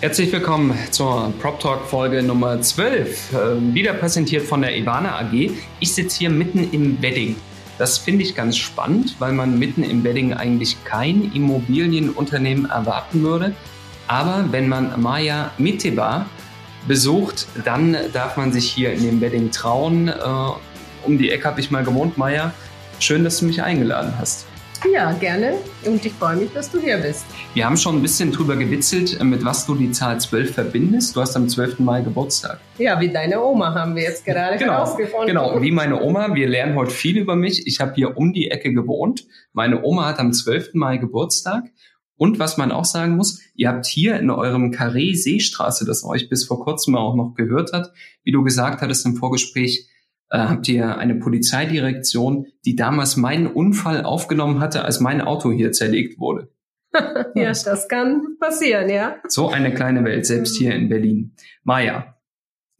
Herzlich willkommen zur Prop Talk Folge Nummer 12, äh, wieder präsentiert von der Ivana AG. Ich sitze hier mitten im Wedding. Das finde ich ganz spannend, weil man mitten im Wedding eigentlich kein Immobilienunternehmen erwarten würde. Aber wenn man Maya Miteba besucht, dann darf man sich hier in dem Wedding trauen. Äh, um die Ecke habe ich mal gewohnt, Maya. Schön, dass du mich eingeladen hast. Ja, gerne. Und ich freue mich, dass du hier bist. Wir haben schon ein bisschen drüber gewitzelt, mit was du die Zahl 12 verbindest. Du hast am 12. Mai Geburtstag. Ja, wie deine Oma haben wir jetzt gerade genau, herausgefunden. Genau, wie meine Oma. Wir lernen heute viel über mich. Ich habe hier um die Ecke gewohnt. Meine Oma hat am 12. Mai Geburtstag. Und was man auch sagen muss, ihr habt hier in eurem Carré Seestraße, das euch bis vor kurzem auch noch gehört hat, wie du gesagt hattest im Vorgespräch, äh, habt ihr eine Polizeidirektion, die damals meinen Unfall aufgenommen hatte, als mein Auto hier zerlegt wurde. ja, das kann passieren, ja. So eine kleine Welt, selbst hier in Berlin. Maja,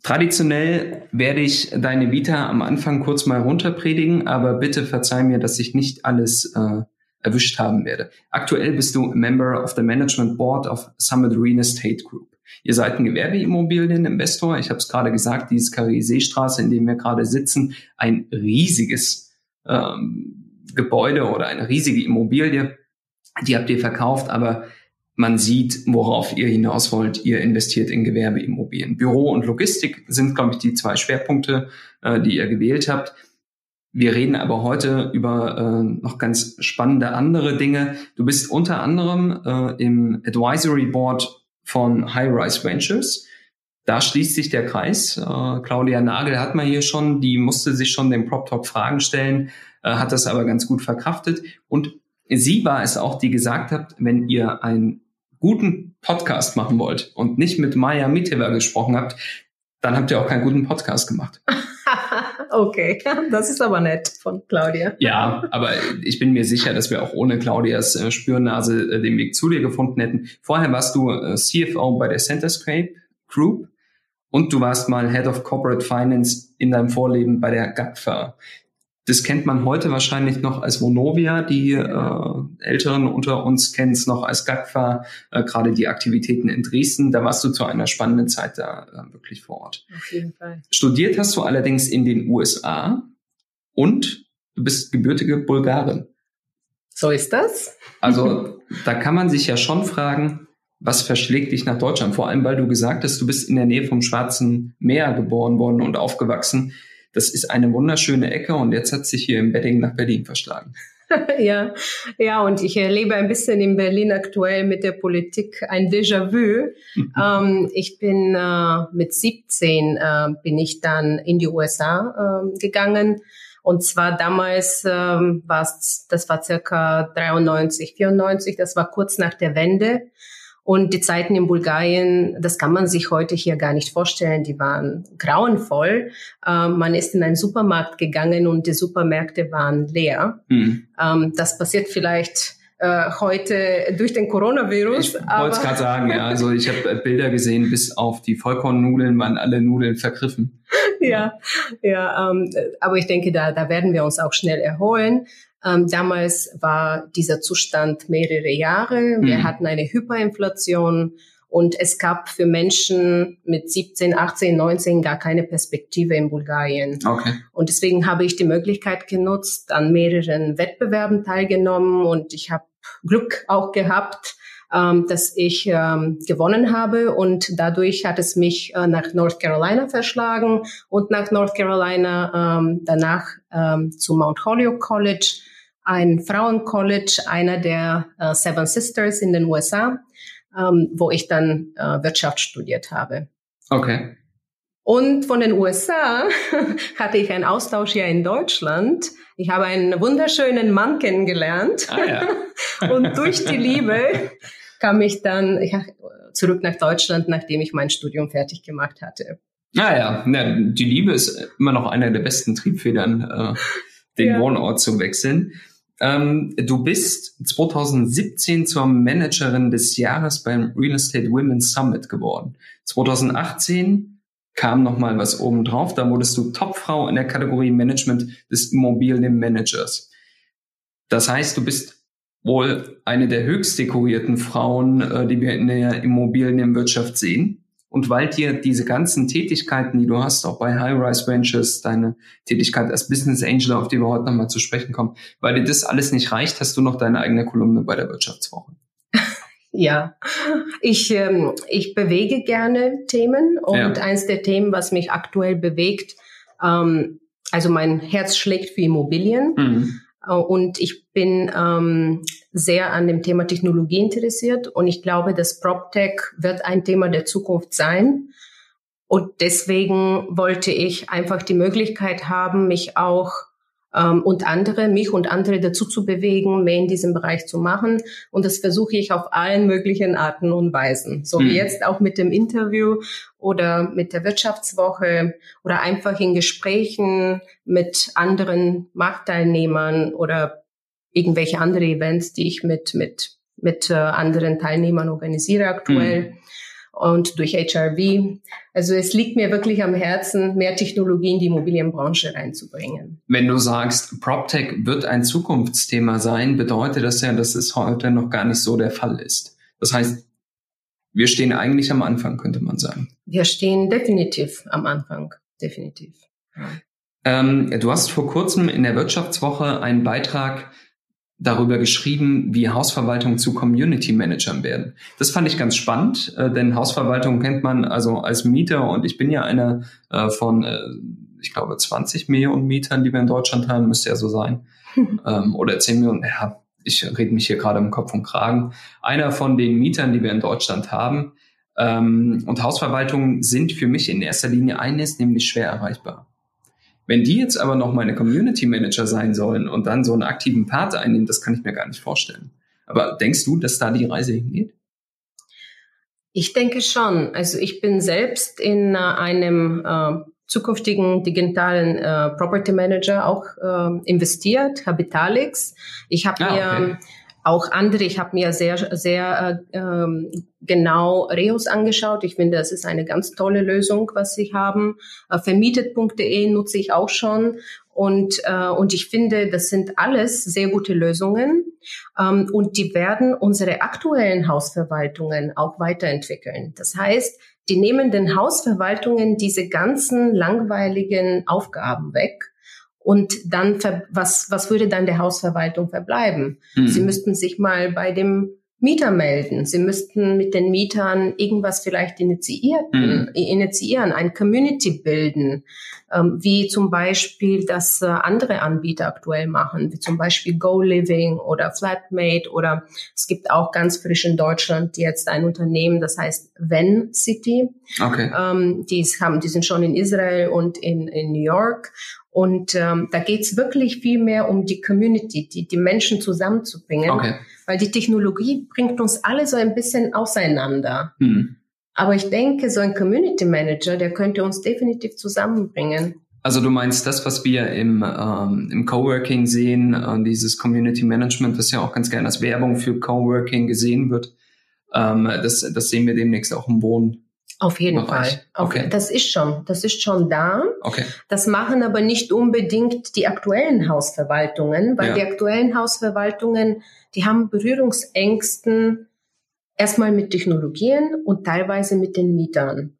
traditionell werde ich deine Vita am Anfang kurz mal runterpredigen, aber bitte verzeih mir, dass ich nicht alles äh, erwischt haben werde. Aktuell bist du Member of the Management Board of Summit Real Estate Group. Ihr seid ein Gewerbeimmobilieninvestor. Ich habe es gerade gesagt, dieses Carré Seestraße, in dem wir gerade sitzen, ein riesiges ähm, Gebäude oder eine riesige Immobilie. Die habt ihr verkauft, aber man sieht, worauf ihr hinaus wollt. Ihr investiert in Gewerbeimmobilien. Büro und Logistik sind, glaube ich, die zwei Schwerpunkte, äh, die ihr gewählt habt. Wir reden aber heute über äh, noch ganz spannende andere Dinge. Du bist unter anderem äh, im Advisory Board von High Rise Ventures. Da schließt sich der Kreis. Äh, Claudia Nagel hat man hier schon, die musste sich schon den Prop Talk Fragen stellen, äh, hat das aber ganz gut verkraftet. Und sie war es auch, die gesagt hat, wenn ihr einen guten Podcast machen wollt und nicht mit Maya Miteva gesprochen habt, dann habt ihr auch keinen guten Podcast gemacht. okay, das ist aber nett von Claudia. Ja, aber ich bin mir sicher, dass wir auch ohne Claudias äh, Spürnase äh, den Weg zu dir gefunden hätten. Vorher warst du äh, CFO bei der Centerscape Group und du warst mal Head of Corporate Finance in deinem Vorleben bei der GAGFA. Das kennt man heute wahrscheinlich noch als Vonovia. Die äh, Älteren unter uns kennen es noch als GAGFA, äh, gerade die Aktivitäten in Dresden. Da warst du zu einer spannenden Zeit da äh, wirklich vor Ort. Auf jeden Fall. Studiert hast du allerdings in den USA und du bist gebürtige Bulgarin. So ist das. Also da kann man sich ja schon fragen, was verschlägt dich nach Deutschland? Vor allem, weil du gesagt hast, du bist in der Nähe vom Schwarzen Meer geboren worden und aufgewachsen. Das ist eine wunderschöne Ecke und jetzt hat sich hier im Bedding nach Berlin verschlagen. ja, ja, und ich erlebe ein bisschen in Berlin aktuell mit der Politik ein Déjà-vu. Mhm. Ähm, ich bin äh, mit 17 äh, bin ich dann in die USA äh, gegangen. Und zwar damals ähm, war es, das war circa 93, 94, das war kurz nach der Wende. Und die Zeiten in Bulgarien, das kann man sich heute hier gar nicht vorstellen, die waren grauenvoll. Ähm, man ist in einen Supermarkt gegangen und die Supermärkte waren leer. Mhm. Ähm, das passiert vielleicht äh, heute durch den Coronavirus. Ich wollte es gerade sagen, ja. Also ich habe äh, Bilder gesehen, bis auf die Vollkornnudeln waren alle Nudeln vergriffen. ja, ja, ähm, aber ich denke, da, da werden wir uns auch schnell erholen. Ähm, damals war dieser Zustand mehrere Jahre. Wir mhm. hatten eine Hyperinflation und es gab für Menschen mit 17, 18, 19 gar keine Perspektive in Bulgarien. Okay. Und deswegen habe ich die Möglichkeit genutzt, an mehreren Wettbewerben teilgenommen und ich habe Glück auch gehabt, ähm, dass ich ähm, gewonnen habe und dadurch hat es mich äh, nach North Carolina verschlagen und nach North Carolina ähm, danach ähm, zu Mount Holyoke College ein Frauencollege, einer der äh, Seven Sisters in den USA, ähm, wo ich dann äh, Wirtschaft studiert habe. Okay. Und von den USA hatte ich einen Austausch hier in Deutschland. Ich habe einen wunderschönen Mann kennengelernt. Ah, ja. und durch die Liebe kam ich dann, zurück nach Deutschland, nachdem ich mein Studium fertig gemacht hatte. Naja, ah na, die Liebe ist immer noch einer der besten Triebfedern, äh, den ja. Wohnort zu wechseln. Ähm, du bist 2017 zur Managerin des Jahres beim Real Estate Women's Summit geworden. 2018 kam noch mal was oben drauf. Da wurdest du Topfrau in der Kategorie Management des Immobilienmanagers. Das heißt, du bist wohl eine der höchst dekorierten Frauen, äh, die wir in der Immobilienwirtschaft sehen. Und weil dir diese ganzen Tätigkeiten, die du hast, auch bei High-Rise Ventures, deine Tätigkeit als Business Angel, auf die wir heute nochmal zu sprechen kommen, weil dir das alles nicht reicht, hast du noch deine eigene Kolumne bei der Wirtschaftswoche. Ja, ich, ähm, ich bewege gerne Themen und ja. eins der Themen, was mich aktuell bewegt, ähm, also mein Herz schlägt für Immobilien. Mhm. Äh, und ich bin ähm, sehr an dem Thema Technologie interessiert und ich glaube, dass PropTech wird ein Thema der Zukunft sein. Und deswegen wollte ich einfach die Möglichkeit haben, mich auch ähm, und andere, mich und andere dazu zu bewegen, mehr in diesem Bereich zu machen. Und das versuche ich auf allen möglichen Arten und Weisen. So wie mhm. jetzt auch mit dem Interview oder mit der Wirtschaftswoche oder einfach in Gesprächen mit anderen Marktteilnehmern oder irgendwelche andere Events, die ich mit, mit, mit äh, anderen Teilnehmern organisiere aktuell. Mhm und durch HRV. Also es liegt mir wirklich am Herzen, mehr Technologie in die Immobilienbranche reinzubringen. Wenn du sagst, PropTech wird ein Zukunftsthema sein, bedeutet das ja, dass es heute noch gar nicht so der Fall ist. Das heißt, wir stehen eigentlich am Anfang, könnte man sagen. Wir stehen definitiv am Anfang, definitiv. Ähm, du hast vor kurzem in der Wirtschaftswoche einen Beitrag darüber geschrieben, wie Hausverwaltungen zu Community Managern werden. Das fand ich ganz spannend, äh, denn Hausverwaltung kennt man also als Mieter und ich bin ja einer äh, von, äh, ich glaube, 20 Millionen Mietern, die wir in Deutschland haben, müsste ja so sein. ähm, oder 10 Millionen, ja, ich rede mich hier gerade im Kopf und Kragen. Einer von den Mietern, die wir in Deutschland haben. Ähm, und Hausverwaltungen sind für mich in erster Linie eines, nämlich schwer erreichbar. Wenn die jetzt aber noch meine Community Manager sein sollen und dann so einen aktiven Part einnehmen, das kann ich mir gar nicht vorstellen. Aber denkst du, dass da die Reise hingeht? Ich denke schon. Also ich bin selbst in äh, einem äh, zukünftigen digitalen äh, Property Manager auch äh, investiert, Habitalix. Ich habe ah, mir auch andere, ich habe mir sehr, sehr äh, ähm, genau Reos angeschaut. Ich finde, das ist eine ganz tolle Lösung, was sie haben. Äh, vermietet.de nutze ich auch schon. Und, äh, und ich finde, das sind alles sehr gute Lösungen. Ähm, und die werden unsere aktuellen Hausverwaltungen auch weiterentwickeln. Das heißt, die nehmen den Hausverwaltungen diese ganzen langweiligen Aufgaben weg und dann, was, was würde dann der Hausverwaltung verbleiben? Mhm. Sie müssten sich mal bei dem Mieter melden. Sie müssten mit den Mietern irgendwas vielleicht initiieren, mhm. initiieren, ein Community bilden, ähm, wie zum Beispiel das äh, andere Anbieter aktuell machen, wie zum Beispiel Go Living oder Flatmate oder es gibt auch ganz frisch in Deutschland jetzt ein Unternehmen, das heißt Ven City. Okay. Ähm, die haben, die sind schon in Israel und in, in New York und ähm, da geht's wirklich viel mehr um die Community, die, die Menschen zusammenzubringen. Okay. Weil die Technologie bringt uns alle so ein bisschen auseinander. Mhm. Aber ich denke, so ein Community Manager, der könnte uns definitiv zusammenbringen. Also du meinst das, was wir im, ähm, im Coworking sehen, äh, dieses Community Management, das ja auch ganz gerne als Werbung für Coworking gesehen wird, ähm, das, das sehen wir demnächst auch im Wohnen. Auf jeden Bereich. Fall. Okay. Das ist schon, das ist schon da. Okay. Das machen aber nicht unbedingt die aktuellen Hausverwaltungen, weil ja. die aktuellen Hausverwaltungen, die haben Berührungsängsten erstmal mit Technologien und teilweise mit den Mietern.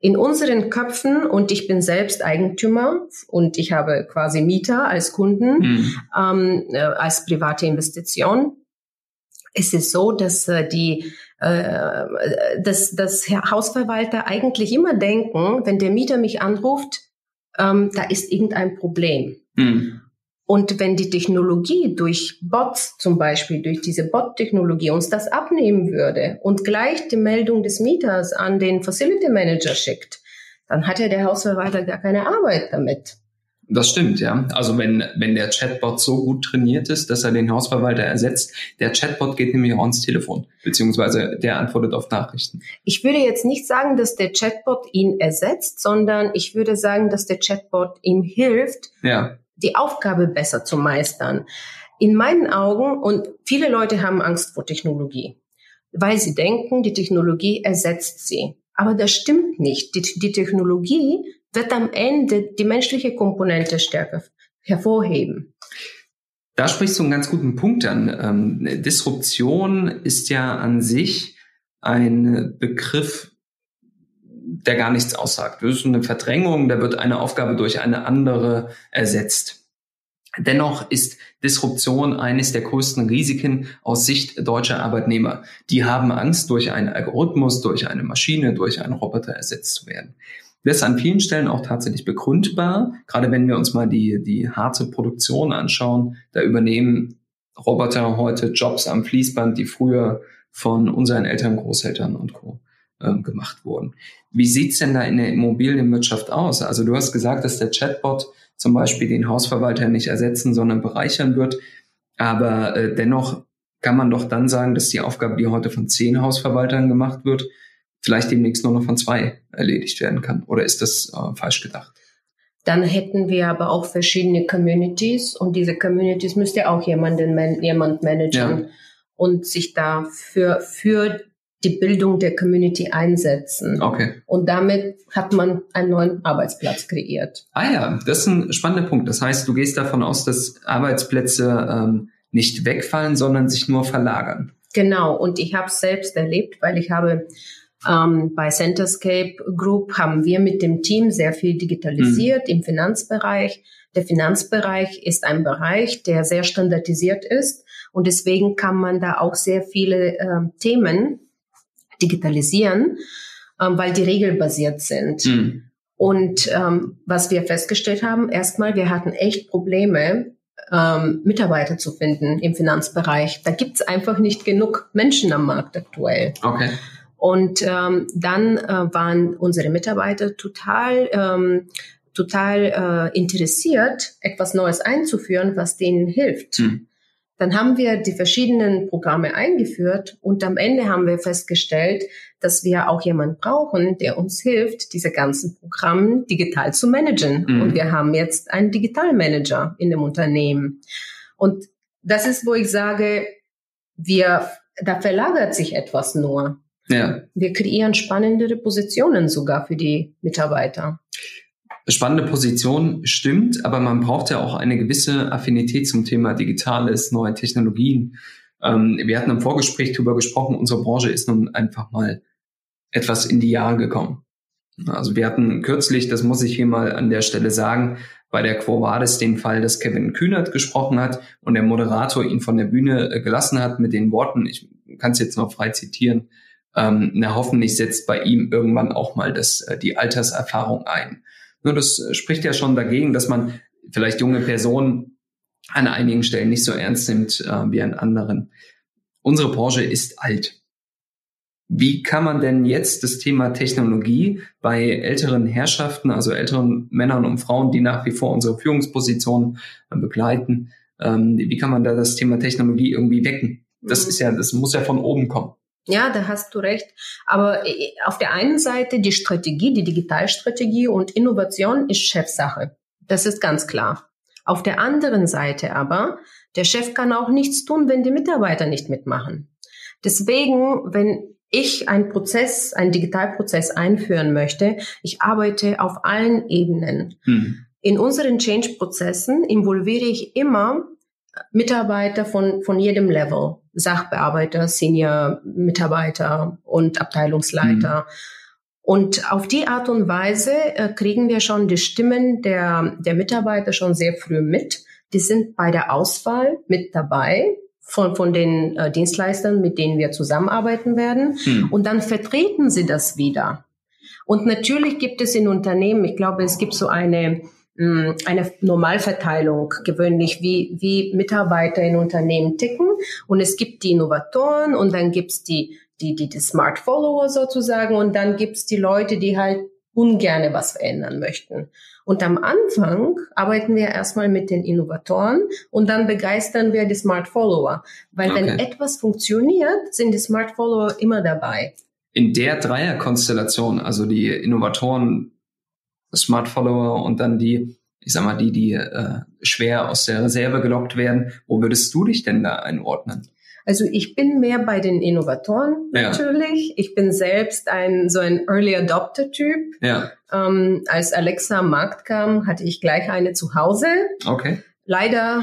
In unseren Köpfen, und ich bin selbst Eigentümer und ich habe quasi Mieter als Kunden, mhm. ähm, äh, als private Investition, ist es so, dass äh, die äh, dass, dass Hausverwalter eigentlich immer denken, wenn der Mieter mich anruft, ähm, da ist irgendein Problem. Mhm. Und wenn die Technologie durch Bots zum Beispiel, durch diese Bot-Technologie uns das abnehmen würde und gleich die Meldung des Mieters an den Facility Manager schickt, dann hat ja der Hausverwalter gar keine Arbeit damit. Das stimmt, ja. Also wenn, wenn der Chatbot so gut trainiert ist, dass er den Hausverwalter ersetzt, der Chatbot geht nämlich auch ans Telefon, beziehungsweise der antwortet auf Nachrichten. Ich würde jetzt nicht sagen, dass der Chatbot ihn ersetzt, sondern ich würde sagen, dass der Chatbot ihm hilft, ja. die Aufgabe besser zu meistern. In meinen Augen, und viele Leute haben Angst vor Technologie, weil sie denken, die Technologie ersetzt sie. Aber das stimmt nicht. Die, die Technologie wird am Ende die menschliche Komponente stärker hervorheben. Da sprichst du einen ganz guten Punkt an. Ähm, Disruption ist ja an sich ein Begriff, der gar nichts aussagt. Das ist eine Verdrängung, da wird eine Aufgabe durch eine andere ersetzt. Dennoch ist Disruption eines der größten Risiken aus Sicht deutscher Arbeitnehmer. Die haben Angst, durch einen Algorithmus, durch eine Maschine, durch einen Roboter ersetzt zu werden. Das ist an vielen Stellen auch tatsächlich begründbar. Gerade wenn wir uns mal die, die harte Produktion anschauen, da übernehmen Roboter heute Jobs am Fließband, die früher von unseren Eltern, Großeltern und Co. Ähm, gemacht wurden. Wie sieht's denn da in der Immobilienwirtschaft aus? Also du hast gesagt, dass der Chatbot zum Beispiel den Hausverwalter nicht ersetzen, sondern bereichern wird. Aber äh, dennoch kann man doch dann sagen, dass die Aufgabe, die heute von zehn Hausverwaltern gemacht wird, vielleicht demnächst nur noch von zwei erledigt werden kann. Oder ist das äh, falsch gedacht? Dann hätten wir aber auch verschiedene Communities und diese Communities müsste auch jemanden, man, jemand managen ja. und sich da für, für die Bildung der Community einsetzen. Okay. Und damit hat man einen neuen Arbeitsplatz kreiert. Ah ja, das ist ein spannender Punkt. Das heißt, du gehst davon aus, dass Arbeitsplätze ähm, nicht wegfallen, sondern sich nur verlagern. Genau. Und ich habe es selbst erlebt, weil ich habe ähm, bei Centerscape Group haben wir mit dem Team sehr viel digitalisiert mhm. im Finanzbereich. Der Finanzbereich ist ein Bereich, der sehr standardisiert ist und deswegen kann man da auch sehr viele äh, Themen digitalisieren, ähm, weil die regelbasiert sind. Mhm. Und ähm, was wir festgestellt haben, erstmal, wir hatten echt Probleme, ähm, Mitarbeiter zu finden im Finanzbereich. Da gibt's einfach nicht genug Menschen am Markt aktuell. Okay. Und ähm, dann äh, waren unsere Mitarbeiter total ähm, total äh, interessiert, etwas Neues einzuführen, was denen hilft. Mhm. Dann haben wir die verschiedenen Programme eingeführt und am Ende haben wir festgestellt, dass wir auch jemanden brauchen, der uns hilft, diese ganzen Programme digital zu managen. Mhm. Und wir haben jetzt einen Digitalmanager in dem Unternehmen. Und das ist, wo ich sage, wir, da verlagert sich etwas nur. Ja. Wir kreieren spannendere Positionen sogar für die Mitarbeiter spannende Position stimmt, aber man braucht ja auch eine gewisse Affinität zum Thema Digitales, neue Technologien. Ähm, wir hatten im Vorgespräch darüber gesprochen, unsere Branche ist nun einfach mal etwas in die Jahre gekommen. Also wir hatten kürzlich, das muss ich hier mal an der Stelle sagen, bei der Quo Vadis den Fall, dass Kevin Kühnert gesprochen hat und der Moderator ihn von der Bühne äh, gelassen hat mit den Worten, ich kann es jetzt noch frei zitieren, ähm, na hoffentlich setzt bei ihm irgendwann auch mal das, äh, die Alterserfahrung ein. Nur das äh, spricht ja schon dagegen, dass man vielleicht junge Personen an einigen Stellen nicht so ernst nimmt äh, wie an anderen. Unsere Branche ist alt. Wie kann man denn jetzt das Thema Technologie bei älteren Herrschaften, also älteren Männern und Frauen, die nach wie vor unsere Führungspositionen äh, begleiten, ähm, wie kann man da das Thema Technologie irgendwie wecken? Das mhm. ist ja, das muss ja von oben kommen. Ja, da hast du recht. Aber äh, auf der einen Seite die Strategie, die Digitalstrategie und Innovation ist Chefsache. Das ist ganz klar. Auf der anderen Seite aber, der Chef kann auch nichts tun, wenn die Mitarbeiter nicht mitmachen. Deswegen, wenn ich einen Prozess, einen Digitalprozess einführen möchte, ich arbeite auf allen Ebenen. Hm. In unseren Change-Prozessen involviere ich immer Mitarbeiter von, von jedem Level. Sachbearbeiter, Senior-Mitarbeiter und Abteilungsleiter. Mhm. Und auf die Art und Weise äh, kriegen wir schon die Stimmen der, der Mitarbeiter schon sehr früh mit. Die sind bei der Auswahl mit dabei von, von den äh, Dienstleistern, mit denen wir zusammenarbeiten werden. Mhm. Und dann vertreten sie das wieder. Und natürlich gibt es in Unternehmen, ich glaube, es gibt so eine eine Normalverteilung gewöhnlich, wie, wie Mitarbeiter in Unternehmen ticken. Und es gibt die Innovatoren und dann gibt's die, die, die, die Smart Follower sozusagen und dann gibt's die Leute, die halt ungerne was verändern möchten. Und am Anfang arbeiten wir erstmal mit den Innovatoren und dann begeistern wir die Smart Follower. Weil okay. wenn etwas funktioniert, sind die Smart Follower immer dabei. In der Dreierkonstellation, also die Innovatoren, Smart Follower und dann die, ich sag mal, die, die äh, schwer aus der Reserve gelockt werden, wo würdest du dich denn da einordnen? Also ich bin mehr bei den Innovatoren natürlich. Ja. Ich bin selbst ein so ein Early Adopter Typ. Ja. Ähm, als Alexa am Markt kam, hatte ich gleich eine zu Hause. Okay. Leider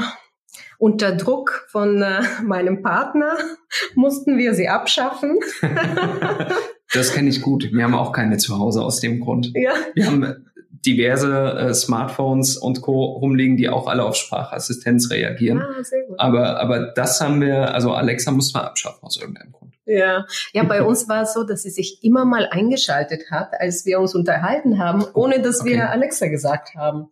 unter Druck von äh, meinem Partner mussten wir sie abschaffen. das kenne ich gut. Wir haben auch keine zu Hause aus dem Grund. Ja. Wir haben diverse äh, Smartphones und Co. rumliegen, die auch alle auf Sprachassistenz reagieren. Ah, sehr gut. Aber, aber das haben wir, also Alexa muss man abschaffen aus irgendeinem Grund. Ja, ja, bei uns war es so, dass sie sich immer mal eingeschaltet hat, als wir uns unterhalten haben, ohne dass okay. wir Alexa gesagt haben.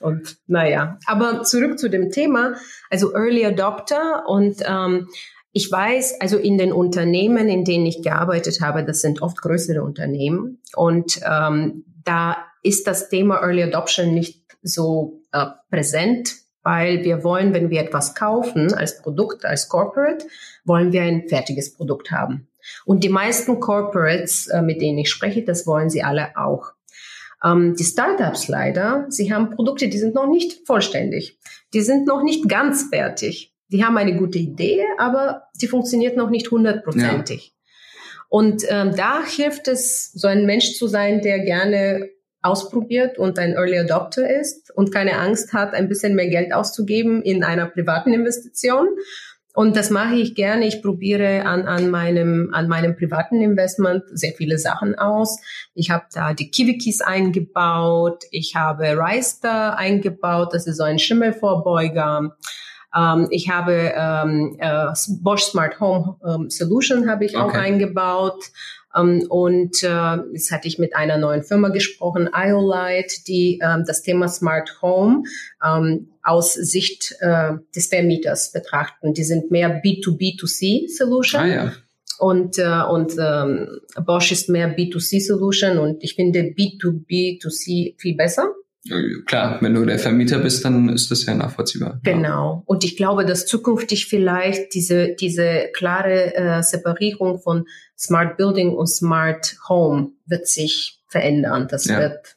Und naja, aber zurück zu dem Thema, also Early Adopter und ähm, ich weiß, also in den Unternehmen, in denen ich gearbeitet habe, das sind oft größere Unternehmen und ähm, da ist das Thema Early Adoption nicht so äh, präsent, weil wir wollen, wenn wir etwas kaufen als Produkt, als Corporate, wollen wir ein fertiges Produkt haben. Und die meisten Corporates, äh, mit denen ich spreche, das wollen sie alle auch. Ähm, die Startups leider, sie haben Produkte, die sind noch nicht vollständig. Die sind noch nicht ganz fertig. Die haben eine gute Idee, aber die funktioniert noch nicht hundertprozentig. Ja. Und ähm, da hilft es, so ein Mensch zu sein, der gerne ausprobiert und ein Early Adopter ist und keine Angst hat, ein bisschen mehr Geld auszugeben in einer privaten Investition. Und das mache ich gerne. Ich probiere an, an, meinem, an meinem privaten Investment sehr viele Sachen aus. Ich habe da die KiwiKeys eingebaut. Ich habe Reister eingebaut. Das ist so ein Schimmelvorbeuger. Ähm, ich habe ähm, äh, Bosch Smart Home ähm, Solution habe ich okay. auch eingebaut. Ähm, und äh, jetzt hatte ich mit einer neuen Firma gesprochen, IOLite, die ähm, das Thema Smart Home ähm, aus Sicht äh, des Vermieters betrachten. Die sind mehr B2B2C Solution. Ah, ja. Und, äh, und ähm, Bosch ist mehr B2C Solution und ich finde B2B2C viel besser. Klar, wenn du der Vermieter bist, dann ist das ja nachvollziehbar. Genau. Und ich glaube, dass zukünftig vielleicht diese, diese klare äh, Separierung von Smart Building und Smart Home wird sich verändern. Das ja. wird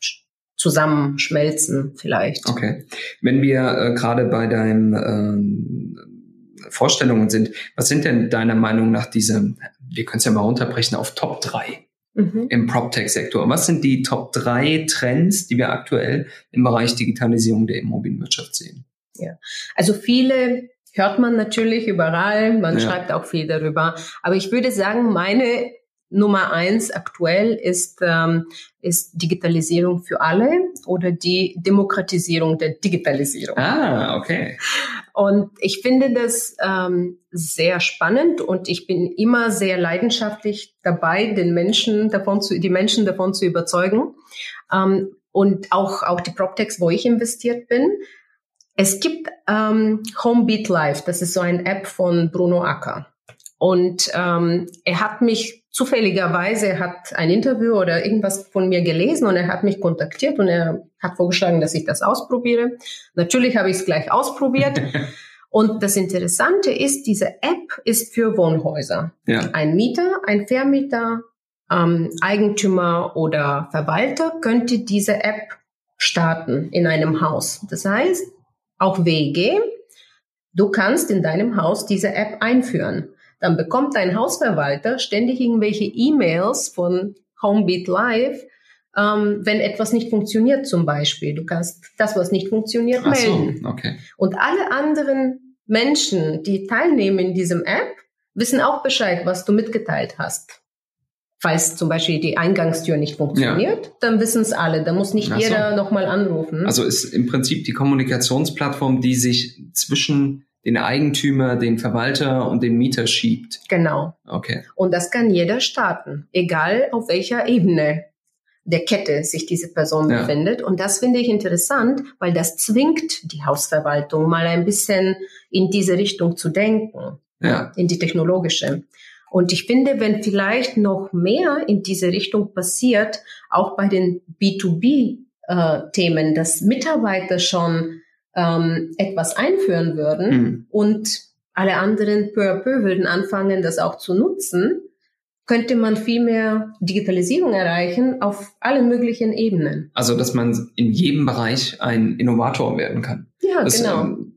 zusammenschmelzen vielleicht. Okay. Wenn wir äh, gerade bei deinen äh, Vorstellungen sind, was sind denn deiner Meinung nach diese, wir können es ja mal runterbrechen auf Top 3 mhm. im PropTech-Sektor? Was sind die Top 3 Trends, die wir aktuell im Bereich Digitalisierung der Immobilienwirtschaft sehen? Ja, also viele hört man natürlich überall, man ja. schreibt auch viel darüber. Aber ich würde sagen, meine Nummer eins aktuell ist, ähm, ist Digitalisierung für alle oder die Demokratisierung der Digitalisierung. Ah, okay. Und ich finde das ähm, sehr spannend und ich bin immer sehr leidenschaftlich dabei, den Menschen davon zu, die Menschen davon zu überzeugen. Ähm, und auch, auch die PropTechs, wo ich investiert bin, es gibt ähm, Homebeat Live, das ist so eine App von Bruno Acker. Und ähm, er hat mich zufälligerweise, er hat ein Interview oder irgendwas von mir gelesen und er hat mich kontaktiert und er hat vorgeschlagen, dass ich das ausprobiere. Natürlich habe ich es gleich ausprobiert. und das Interessante ist, diese App ist für Wohnhäuser. Ja. Ein Mieter, ein Vermieter, ähm, Eigentümer oder Verwalter könnte diese App starten in einem Haus. Das heißt, auch WG. Du kannst in deinem Haus diese App einführen. Dann bekommt dein Hausverwalter ständig irgendwelche E-Mails von Homebeat Live, ähm, wenn etwas nicht funktioniert zum Beispiel. Du kannst das, was nicht funktioniert, Ach melden. So, okay. Und alle anderen Menschen, die teilnehmen in diesem App, wissen auch Bescheid, was du mitgeteilt hast. Falls zum Beispiel die Eingangstür nicht funktioniert, ja. dann wissen es alle. Da muss nicht so. jeder nochmal anrufen. Also ist im Prinzip die Kommunikationsplattform, die sich zwischen den Eigentümer, den Verwalter und den Mieter schiebt. Genau. Okay. Und das kann jeder starten, egal auf welcher Ebene der Kette sich diese Person ja. befindet. Und das finde ich interessant, weil das zwingt die Hausverwaltung mal ein bisschen in diese Richtung zu denken, ja. in die technologische. Und ich finde, wenn vielleicht noch mehr in diese Richtung passiert, auch bei den B2B-Themen, äh, dass Mitarbeiter schon ähm, etwas einführen würden mhm. und alle anderen peu à peu würden anfangen, das auch zu nutzen, könnte man viel mehr Digitalisierung erreichen auf allen möglichen Ebenen. Also, dass man in jedem Bereich ein Innovator werden kann. Ja, das, genau. Ähm,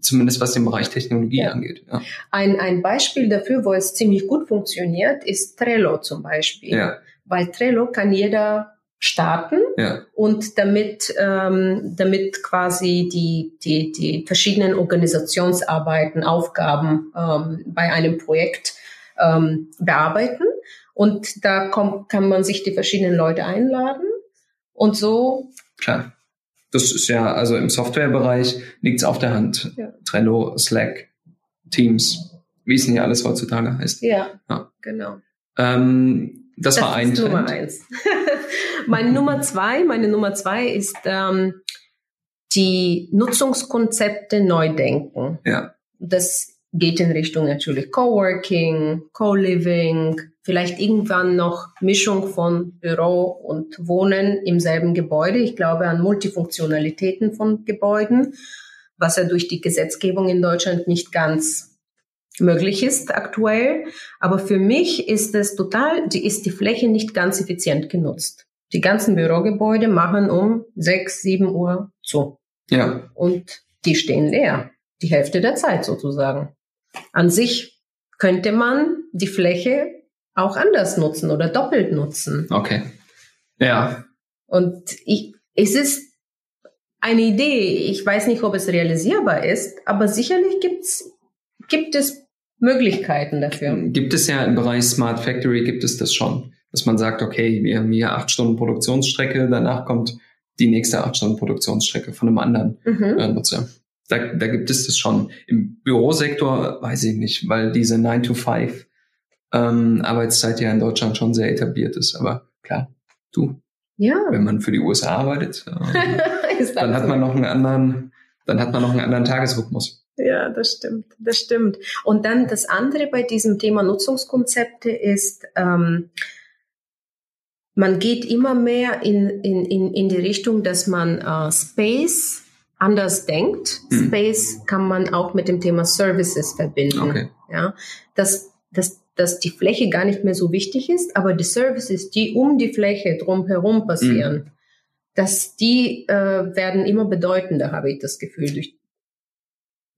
zumindest was den Bereich Technologie ja. angeht. Ja. Ein, ein Beispiel dafür, wo es ziemlich gut funktioniert, ist Trello zum Beispiel. Ja. Weil Trello kann jeder starten ja. und damit, ähm, damit quasi die, die, die verschiedenen Organisationsarbeiten, Aufgaben ähm, bei einem Projekt ähm, bearbeiten. Und da kommt, kann man sich die verschiedenen Leute einladen und so Klar das ist ja, also im Softwarebereich liegt es auf der Hand. Ja. Trello, Slack, Teams, wie es denn hier alles heutzutage heißt. Ja, ja. genau. Ähm, das, das, war ein Trend. Nummer eins. meine Nummer zwei, meine Nummer zwei ist ähm, die Nutzungskonzepte neu denken. Ja. Das geht in Richtung natürlich Coworking, Co-Living, vielleicht irgendwann noch Mischung von Büro und Wohnen im selben Gebäude. Ich glaube an Multifunktionalitäten von Gebäuden, was ja durch die Gesetzgebung in Deutschland nicht ganz möglich ist aktuell. Aber für mich ist es total, die ist die Fläche nicht ganz effizient genutzt. Die ganzen Bürogebäude machen um sechs, sieben Uhr zu. Ja. Und die stehen leer. Die Hälfte der Zeit sozusagen. An sich könnte man die Fläche auch anders nutzen oder doppelt nutzen. Okay. Ja. Und ich, es ist eine Idee. Ich weiß nicht, ob es realisierbar ist, aber sicherlich gibt's, gibt es Möglichkeiten dafür. Gibt es ja im Bereich Smart Factory gibt es das schon, dass man sagt, okay, wir haben hier acht Stunden Produktionsstrecke, danach kommt die nächste acht Stunden Produktionsstrecke von einem anderen mhm. äh, Nutzer. Da, da gibt es das schon. Im Bürosektor weiß ich nicht, weil diese 9 to 5 ähm, Arbeitszeit ja in Deutschland schon sehr etabliert ist. Aber klar, du. Ja. Wenn man für die USA arbeitet, äh, dann hat man noch einen anderen, dann hat man noch einen anderen Tagesrhythmus. Ja, das stimmt, das stimmt. Und dann das andere bei diesem Thema Nutzungskonzepte ist, ähm, man geht immer mehr in, in, in, in die Richtung, dass man äh, Space anders denkt. Mhm. Space kann man auch mit dem Thema Services verbinden. Okay. Ja, dass, dass, dass die Fläche gar nicht mehr so wichtig ist, aber die Services, die um die Fläche drumherum passieren, mhm. dass die äh, werden immer bedeutender, habe ich das Gefühl. Durch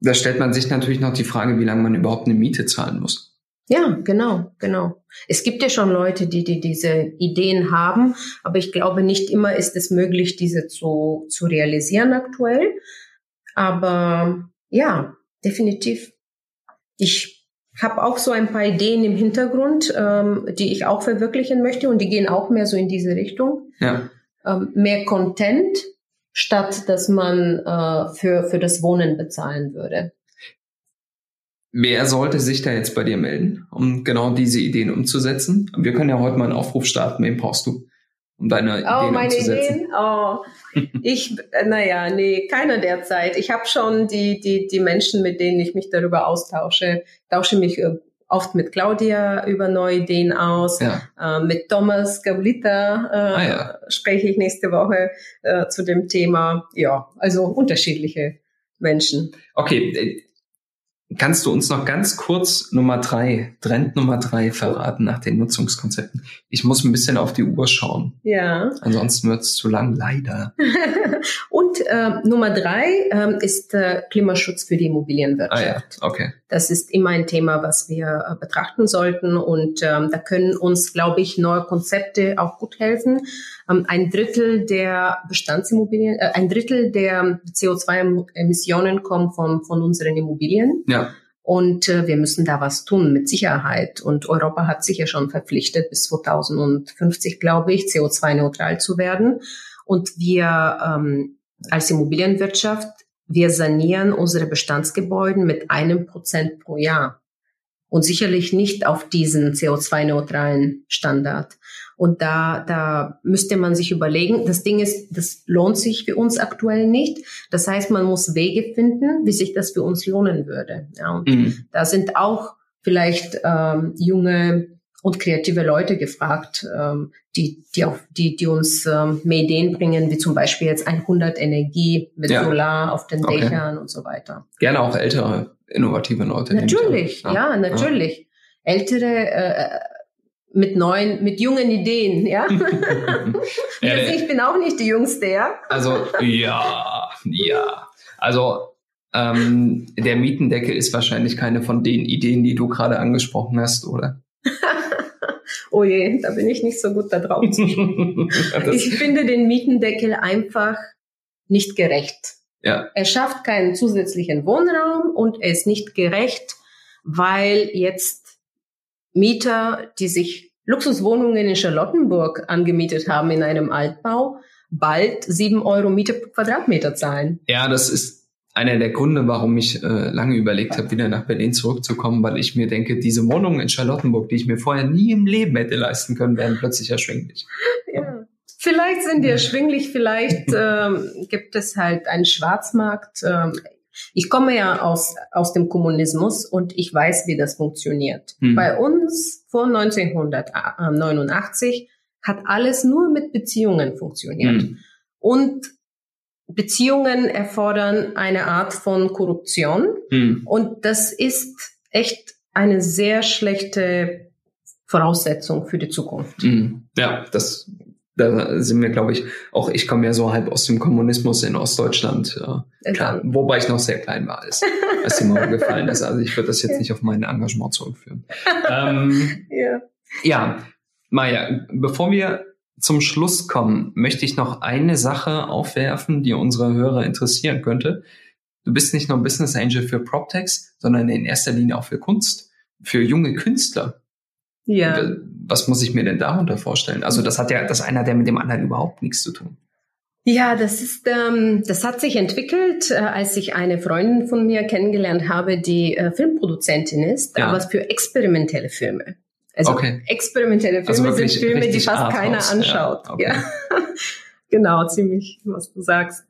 da stellt man sich natürlich noch die Frage, wie lange man überhaupt eine Miete zahlen muss. Ja, genau, genau. Es gibt ja schon Leute, die, die diese Ideen haben, aber ich glaube, nicht immer ist es möglich, diese zu, zu realisieren aktuell. Aber ja, definitiv. Ich habe auch so ein paar Ideen im Hintergrund, ähm, die ich auch verwirklichen möchte und die gehen auch mehr so in diese Richtung. Ja. Ähm, mehr Content, statt dass man äh, für, für das Wohnen bezahlen würde. Wer sollte sich da jetzt bei dir melden, um genau diese Ideen umzusetzen? Wir können ja heute mal einen Aufruf starten. Wen brauchst du, um deine oh, Ideen meine umzusetzen? Ideen? Oh, ich, äh, naja, nee, keiner derzeit. Ich habe schon die, die, die Menschen, mit denen ich mich darüber austausche, tausche mich äh, oft mit Claudia über neue Ideen aus. Ja. Äh, mit Thomas Gablita äh, ah, ja. spreche ich nächste Woche äh, zu dem Thema. Ja, also unterschiedliche Menschen. Okay, äh, Kannst du uns noch ganz kurz Nummer drei, Trend Nummer drei verraten nach den Nutzungskonzepten? Ich muss ein bisschen auf die Uhr schauen. Ja. Ansonsten wird es zu lang, leider. Und äh, Nummer drei äh, ist äh, Klimaschutz für die Immobilienwirtschaft. Ah ja, okay. Das ist immer ein Thema, was wir äh, betrachten sollten. Und ähm, da können uns, glaube ich, neue Konzepte auch gut helfen. Ähm, ein Drittel der Bestandsimmobilien, äh, ein Drittel der CO2-Emissionen kommen von, von unseren Immobilien. Ja. Und äh, wir müssen da was tun, mit Sicherheit. Und Europa hat sich ja schon verpflichtet, bis 2050, glaube ich, CO2-neutral zu werden. Und wir ähm, als Immobilienwirtschaft, wir sanieren unsere Bestandsgebäude mit einem Prozent pro Jahr. Und sicherlich nicht auf diesen CO2-neutralen Standard. Und da, da müsste man sich überlegen, das Ding ist, das lohnt sich für uns aktuell nicht. Das heißt, man muss Wege finden, wie sich das für uns lohnen würde. Ja, und mhm. da sind auch vielleicht ähm, junge und kreative Leute gefragt, ähm, die, die, auch, die, die uns ähm, mehr Ideen bringen, wie zum Beispiel jetzt 100 Energie mit ja. Solar auf den okay. Dächern und so weiter. Gerne auch ältere, innovative Leute. Natürlich, ja, ja, natürlich. Ja. Ältere, äh, mit neuen, mit jungen Ideen, ja. ja ich bin auch nicht die Jüngste, ja. Also, ja, ja. Also, ähm, der Mietendeckel ist wahrscheinlich keine von den Ideen, die du gerade angesprochen hast, oder? oh je, da bin ich nicht so gut da drauf. ich finde den Mietendeckel einfach nicht gerecht. Ja. Er schafft keinen zusätzlichen Wohnraum und er ist nicht gerecht, weil jetzt Mieter, die sich Luxuswohnungen in Charlottenburg angemietet haben in einem Altbau, bald sieben Euro Miete pro Quadratmeter zahlen. Ja, das ist einer der Gründe, warum ich äh, lange überlegt habe, wieder nach Berlin zurückzukommen, weil ich mir denke, diese Wohnungen in Charlottenburg, die ich mir vorher nie im Leben hätte leisten können, werden plötzlich erschwinglich. Ja. Vielleicht sind die erschwinglich, vielleicht ähm, gibt es halt einen Schwarzmarkt. Ähm, ich komme ja aus, aus dem Kommunismus und ich weiß, wie das funktioniert. Hm. Bei uns vor 1989 hat alles nur mit Beziehungen funktioniert. Hm. Und Beziehungen erfordern eine Art von Korruption. Hm. Und das ist echt eine sehr schlechte Voraussetzung für die Zukunft. Hm. Ja, das, da sind wir, glaube ich, auch ich komme ja so halb aus dem Kommunismus in Ostdeutschland. Äh, klar, wobei ich noch sehr klein war, als, als die Mauer gefallen ist. Also ich würde das jetzt ja. nicht auf mein Engagement zurückführen. ähm, ja. ja, Maja, bevor wir zum Schluss kommen, möchte ich noch eine Sache aufwerfen, die unsere Hörer interessieren könnte. Du bist nicht nur Business Angel für PropTechs, sondern in erster Linie auch für Kunst, für junge Künstler. Ja. Was muss ich mir denn darunter vorstellen? Also das hat ja das einer der mit dem anderen überhaupt nichts zu tun. Ja, das ist, ähm, das hat sich entwickelt, äh, als ich eine Freundin von mir kennengelernt habe, die äh, Filmproduzentin ist, ja. aber für experimentelle Filme. Also okay. experimentelle Filme also sind Filme, die fast keiner anschaut. Ja, okay. ja. genau, ziemlich, was du sagst.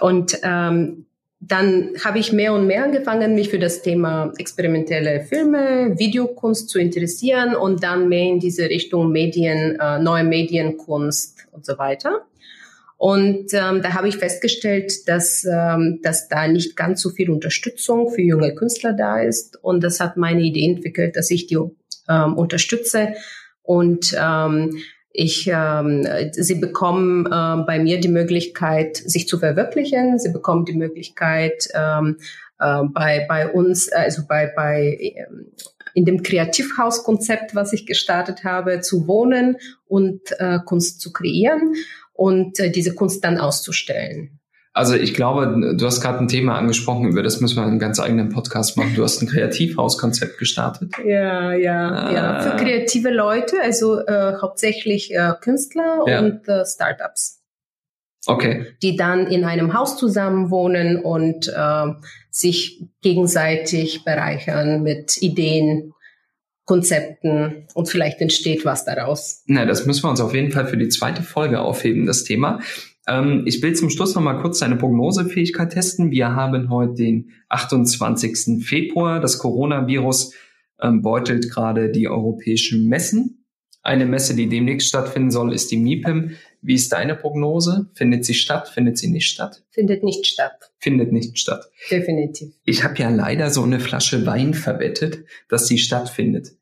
Und ähm, dann habe ich mehr und mehr angefangen, mich für das Thema experimentelle Filme, Videokunst zu interessieren und dann mehr in diese Richtung Medien, äh, neue Medienkunst und so weiter. Und ähm, da habe ich festgestellt, dass, ähm, dass da nicht ganz so viel Unterstützung für junge Künstler da ist. Und das hat meine Idee entwickelt, dass ich die ähm, unterstütze. Und ähm, ich, ähm, sie bekommen äh, bei mir die Möglichkeit, sich zu verwirklichen. Sie bekommen die Möglichkeit, ähm, äh, bei, bei uns, also bei, bei ähm, in dem Kreativhauskonzept, was ich gestartet habe, zu wohnen und äh, Kunst zu kreieren und äh, diese Kunst dann auszustellen. Also ich glaube, du hast gerade ein Thema angesprochen, über das müssen wir einen ganz eigenen Podcast machen. Du hast ein Kreativhauskonzept gestartet. Ja, ja, äh, ja. Für kreative Leute, also äh, hauptsächlich äh, Künstler ja. und äh, Startups. Okay. Die dann in einem Haus zusammenwohnen und äh, sich gegenseitig bereichern mit Ideen, Konzepten und vielleicht entsteht was daraus. Na, das müssen wir uns auf jeden Fall für die zweite Folge aufheben, das Thema. Ähm, ich will zum Schluss noch mal kurz deine Prognosefähigkeit testen. Wir haben heute den 28. Februar. Das Coronavirus ähm, beutelt gerade die europäischen Messen. Eine Messe, die demnächst stattfinden soll, ist die MIPIM. Wie ist deine Prognose? Findet sie statt? Findet sie nicht statt? Findet nicht statt. Findet nicht statt. Definitiv. Ich habe ja leider so eine Flasche Wein verwettet, dass sie stattfindet.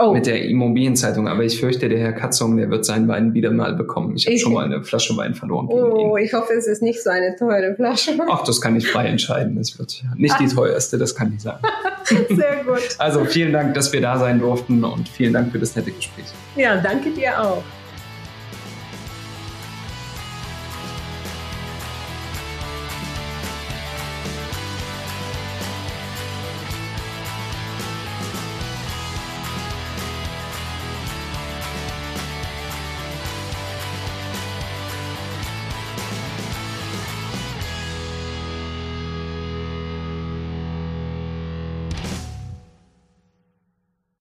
Oh. Mit der Immobilienzeitung. Aber ich fürchte, der Herr Katzung, der wird seinen Wein wieder mal bekommen. Ich habe schon mal eine Flasche Wein verloren. Oh, ich hoffe, es ist nicht so eine teure Flasche. Ach, das kann ich frei entscheiden. Es wird nicht die teuerste, das kann ich sagen. Sehr gut. Also vielen Dank, dass wir da sein durften und vielen Dank für das nette Gespräch. Ja, danke dir auch.